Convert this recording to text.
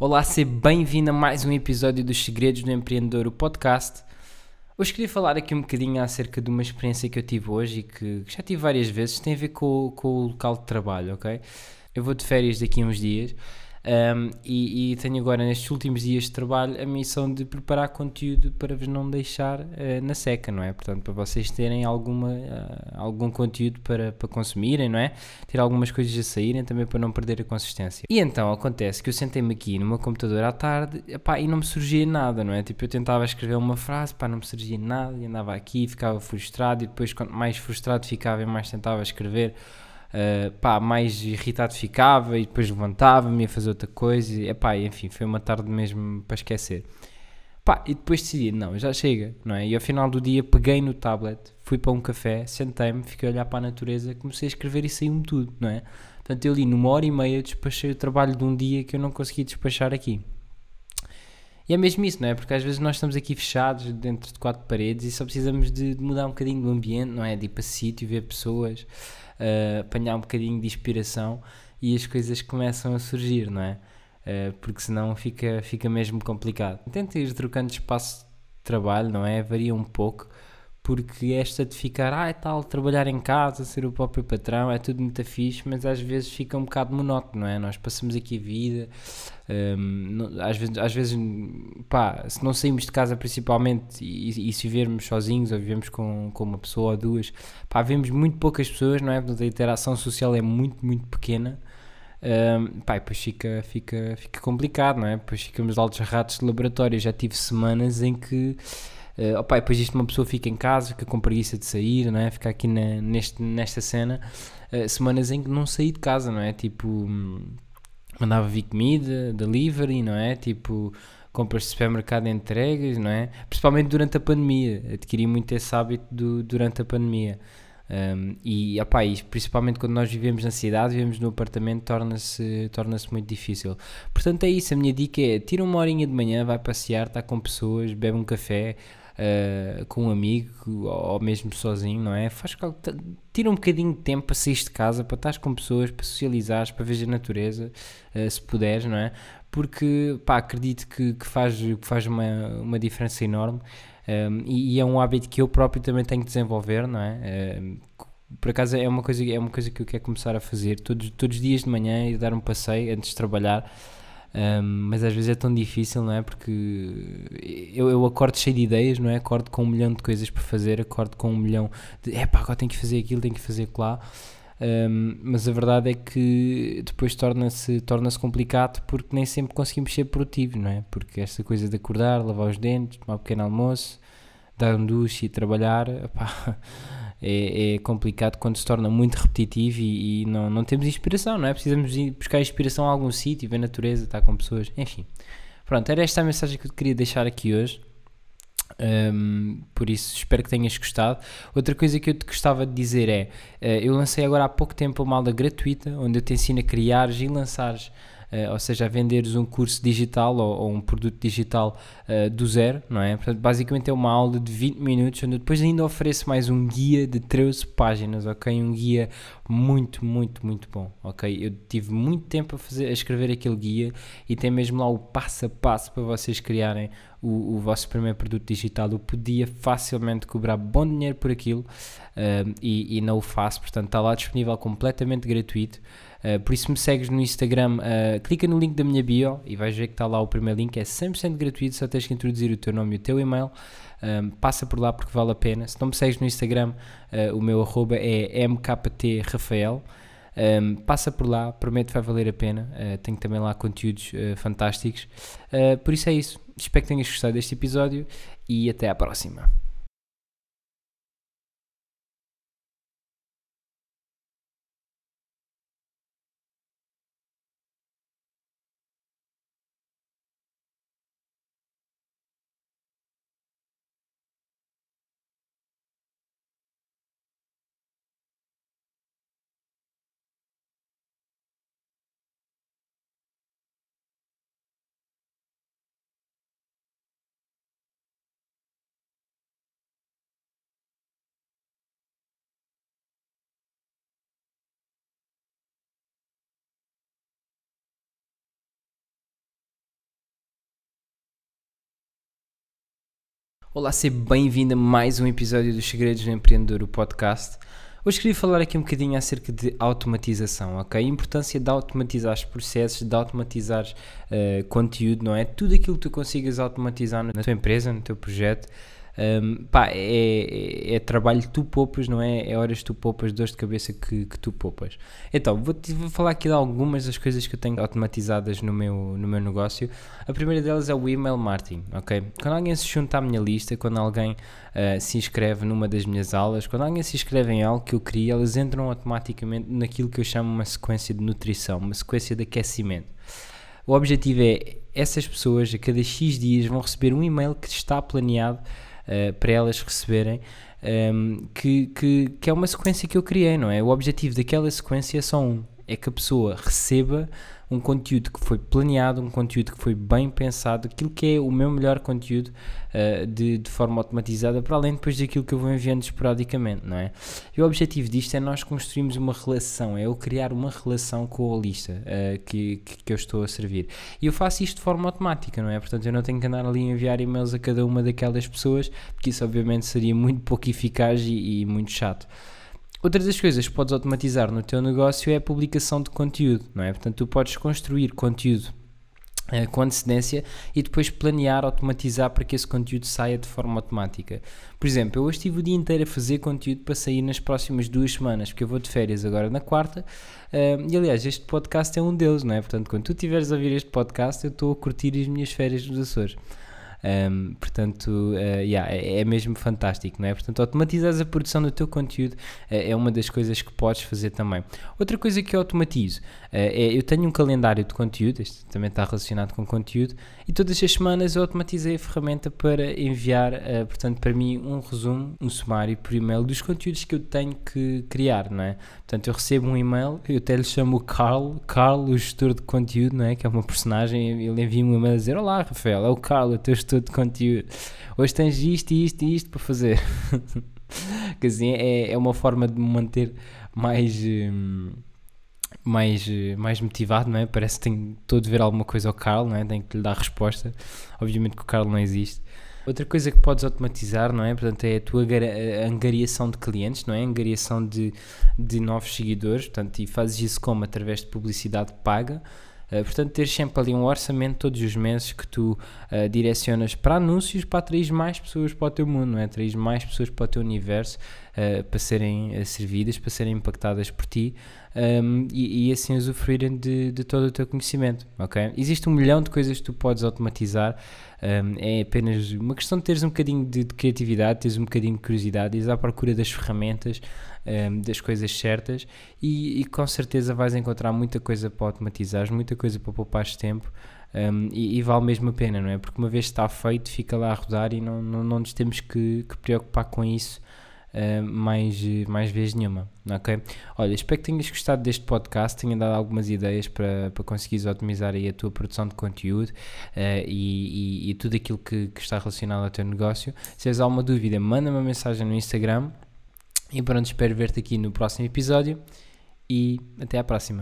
Olá, seja bem-vindo a mais um episódio dos Segredos do Empreendedor, o podcast. Hoje queria falar aqui um bocadinho acerca de uma experiência que eu tive hoje e que, que já tive várias vezes, tem a ver com, com o local de trabalho, ok? Eu vou de férias daqui a uns dias um, e, e, tenho agora, nestes últimos dias de trabalho, a missão de preparar conteúdo para vos não deixar uh, na seca, não é? Portanto, para vocês terem alguma, uh, algum conteúdo para, para consumirem, não é? Ter algumas coisas a saírem também para não perder a consistência. E então acontece que eu sentei-me aqui no meu computador à tarde epá, e não me surgia nada, não é? Tipo, eu tentava escrever uma frase, pá, não me surgia nada e andava aqui, ficava frustrado e depois, quanto mais frustrado ficava, mais tentava escrever uh, pá, mais irritado ficava e depois levantava-me a fazer outra coisa. E, epá, enfim, foi uma tarde mesmo para esquecer. Pá, e depois decidi, não, já chega, não é? E ao final do dia peguei no tablet, fui para um café, sentei-me, fiquei a olhar para a natureza, comecei a escrever e saiu-me tudo, não é? Portanto, eu li numa hora e meia, despachei o trabalho de um dia que eu não consegui despachar aqui. E é mesmo isso, não é? Porque às vezes nós estamos aqui fechados dentro de quatro paredes e só precisamos de mudar um bocadinho do ambiente, não é? De ir para sítio, ver pessoas, uh, apanhar um bocadinho de inspiração e as coisas começam a surgir, não é? Uh, porque senão fica, fica mesmo complicado. Tenta ir trocando espaço de trabalho, não é? Varia um pouco, porque esta de ficar, ah, é tal, trabalhar em casa, ser o próprio patrão, é tudo muito fixe, mas às vezes fica um bocado monótono, não é? Nós passamos aqui a vida, um, às, vezes, às vezes, pá, se não saímos de casa principalmente e, e se vivermos sozinhos ou vivemos com, com uma pessoa ou duas, pá, vemos muito poucas pessoas, não é? Portanto, a interação social é muito, muito pequena. Um, pá, depois fica, fica, fica complicado, não é? Depois ficamos altos ratos de laboratório. Já tive semanas em que Uh, opa, depois disto uma pessoa fica em casa, fica com preguiça de sair, não é? Fica aqui na, neste, nesta cena, uh, semanas em que não saí de casa, não é? Tipo, mandava vir comida, delivery, não é? Tipo, compras de supermercado entregas, não é? Principalmente durante a pandemia, adquiri muito esse hábito do, durante a pandemia. Um, e, opa, e principalmente quando nós vivemos na cidade, vivemos no apartamento, torna-se torna muito difícil. Portanto, é isso. A minha dica é: tira uma horinha de manhã, vai passear, está com pessoas, bebe um café, uh, com um amigo ou mesmo sozinho, não é? Faz, tira um bocadinho de tempo para sair de casa, para estar com pessoas, para socializares, para ver a natureza, uh, se puderes, não é? Porque, pá, acredito que, que faz, que faz uma, uma diferença enorme um, ehm, e, e, é um hábito que eu próprio também tenho que desenvolver, não é? Ehm, por acaso é uma coisa é uma coisa que eu quero começar a fazer todos, todos os dias de manhã e dar um passeio antes de trabalhar um, mas às vezes é tão difícil, não é? Porque eu, eu acordo cheio de ideias, não é? Acordo com um milhão de coisas para fazer, acordo com um milhão de é pá, agora tenho que fazer aquilo, tenho que fazer lá. Um, mas a verdade é que depois torna-se torna complicado porque nem sempre conseguimos ser produtivos, não é? Porque esta coisa de acordar, lavar os dentes, tomar um pequeno almoço, dar um duche e trabalhar, é, é, complicado quando se torna muito repetitivo e, e, não, não temos inspiração, não é? Precisamos ir buscar inspiração a algum sítio, ver a natureza, estar com pessoas, enfim. Pronto, era esta a mensagem que eu queria deixar aqui hoje. Um, por isso espero que tenhas gostado. Outra coisa que eu te gostava de dizer é: uh, eu lancei agora há pouco tempo uma aula gratuita onde eu te ensino a criar e lançares uh, ou seja, a venderes um curso digital ou, ou um produto digital uh, do zero, não é? Portanto, basicamente é uma aula de 20 minutos, onde eu depois ainda ofereço mais um guia de 13 páginas, ok? Um guia muito, muito, muito bom, ok? Eu tive muito tempo a, fazer, a escrever aquele guia e tem mesmo lá o passo a passo para vocês criarem o, o vosso primeiro produto digital. Eu podia facilmente cobrar bom dinheiro por aquilo uh, e, e não o faço, portanto está lá disponível completamente gratuito. Uh, por isso me segues no Instagram, uh, clica no link da minha bio e vais ver que está lá o primeiro link, é 100% gratuito, só tens que introduzir o teu nome e o teu e-mail. Um, passa por lá porque vale a pena. Se não me segues no Instagram, uh, o meu arroba é mktrafael. Um, passa por lá, prometo que vai valer a pena. Uh, tenho também lá conteúdos uh, fantásticos. por isso é isso. Espero que tenhas gostado deste episódio e até à próxima. Olá, seja bem-vindo a mais um episódio dos Segredos do Empreendedor, o podcast. Hoje queria falar aqui um bocadinho acerca de automatização, ok? A importância de automatizar os processos, de automatizar uh, conteúdo, não é? Tudo aquilo que tu consigas automatizar na tua empresa, no teu projeto, um, pá, é, é, é, trabalho que tu poupas, não é? É horas que tu poupas, dores de cabeça que, que tu poupas. Então, vou-te vou falar aqui de algumas das coisas que eu tenho automatizadas no meu, no meu negócio. A primeira delas é o email marketing, ok? Quando alguém se junta à minha lista, quando alguém uh, se inscreve numa das minhas aulas, quando alguém se inscreve em algo que eu crio, elas entram automaticamente naquilo que eu chamo uma sequência de nutrição, uma sequência de aquecimento. O objetivo é essas pessoas a cada X dias vão receber um e-mail que está planeado uh, para elas receberem, um, ehm, que, que, que é uma sequência que eu criei, não é? O objetivo daquela sequência é só um, é que a pessoa receba um conteúdo que foi planeado, um conteúdo que foi bem pensado, aquilo que é o meu melhor conteúdo uh, de, de, forma automatizada, para além depois daquilo que eu vou enviando esporadicamente, não é? E o objetivo disto é nós construirmos uma relação, é eu criar uma relação com a lista uh, que, que, que, eu estou a servir. E eu faço isto de forma automática, não é? Portanto, eu não tenho que andar ali a enviar e-mails a cada uma daquelas pessoas, porque isso obviamente seria muito pouco eficaz e, e muito chato. Outra das coisas que podes automatizar no teu negócio é a publicação de conteúdo, não é? Portanto, tu podes construir conteúdo uh, com antecedência e depois planear, automatizar para que esse conteúdo saia de forma automática. Por exemplo, eu hoje estive o dia inteiro a fazer conteúdo para sair nas próximas duas semanas, porque eu vou de férias agora na quarta, uh, e aliás, este podcast é um deles, não é? Portanto, quando tu estiveres a ouvir este podcast, eu estou a curtir as minhas férias nos Açores. Um, portanto, uh, yeah, é, é, mesmo fantástico, não é? Portanto, automatizar a produção do teu conteúdo uh, é uma das coisas que podes fazer também. Outra coisa que eu automatizo uh, é eu tenho um calendário de conteúdo, este também está relacionado com conteúdo, e todas as semanas eu automatizei a ferramenta para enviar, portanto, para mim, um resumo, um sumário por e-mail dos conteúdos que eu tenho que criar, não é? Portanto, eu recebo um e-mail, eu até lhe chamo o Carl, Carl, o gestor de conteúdo, não é? Que é uma personagem, ele envia-me um e-mail a dizer: Olá, Rafael, é o Carl, o teu gestor de conteúdo. Hoje tens isto, isto e isto para fazer. Quer dizer, é, é uma forma de me manter mais. Hum, mais, mais motivado, não é? Parece que tenho, estou a ver alguma coisa ao Carl, não é? Tenho que lhe dar resposta. Obviamente que o Carl não existe. Outra coisa que podes automatizar, não é? Portanto, é a tua angariação de clientes, não é? Angariação de, de novos seguidores, portanto, e fazes isso como? Através de publicidade paga. Uh, portanto, ter sempre ali um orçamento todos os meses que tu uh, direcionas para anúncios para atrair mais pessoas para o teu mundo, não é? Atrair mais pessoas para o teu universo uh, para serem servidas, para serem impactadas por ti um, e, e, assim usufruírem de, de, todo o teu conhecimento, ok? Existe um milhão de coisas que tu podes automatizar, um, é apenas uma questão de teres um bocadinho de, de criatividade, teres um bocadinho de curiosidade, ires à procura das ferramentas um, das coisas certas e, e, com certeza vais encontrar muita coisa para automatizares, muita coisa para poupares tempo um, e, e, vale mesmo a pena, não é? Porque uma vez está feito, fica lá a rodar e não, não, não nos temos que, que preocupar com isso Uh, mais, mais vezes nenhuma, ok? Olha, espero que tenhas gostado deste podcast, tenha dado algumas ideias para, para conseguires otimizar aí a tua produção de conteúdo uh, e, e, e, tudo aquilo que, que, está relacionado ao teu negócio. Se tens alguma dúvida, manda uma mensagem no Instagram e pronto, espero ver-te aqui no próximo episódio e até à próxima.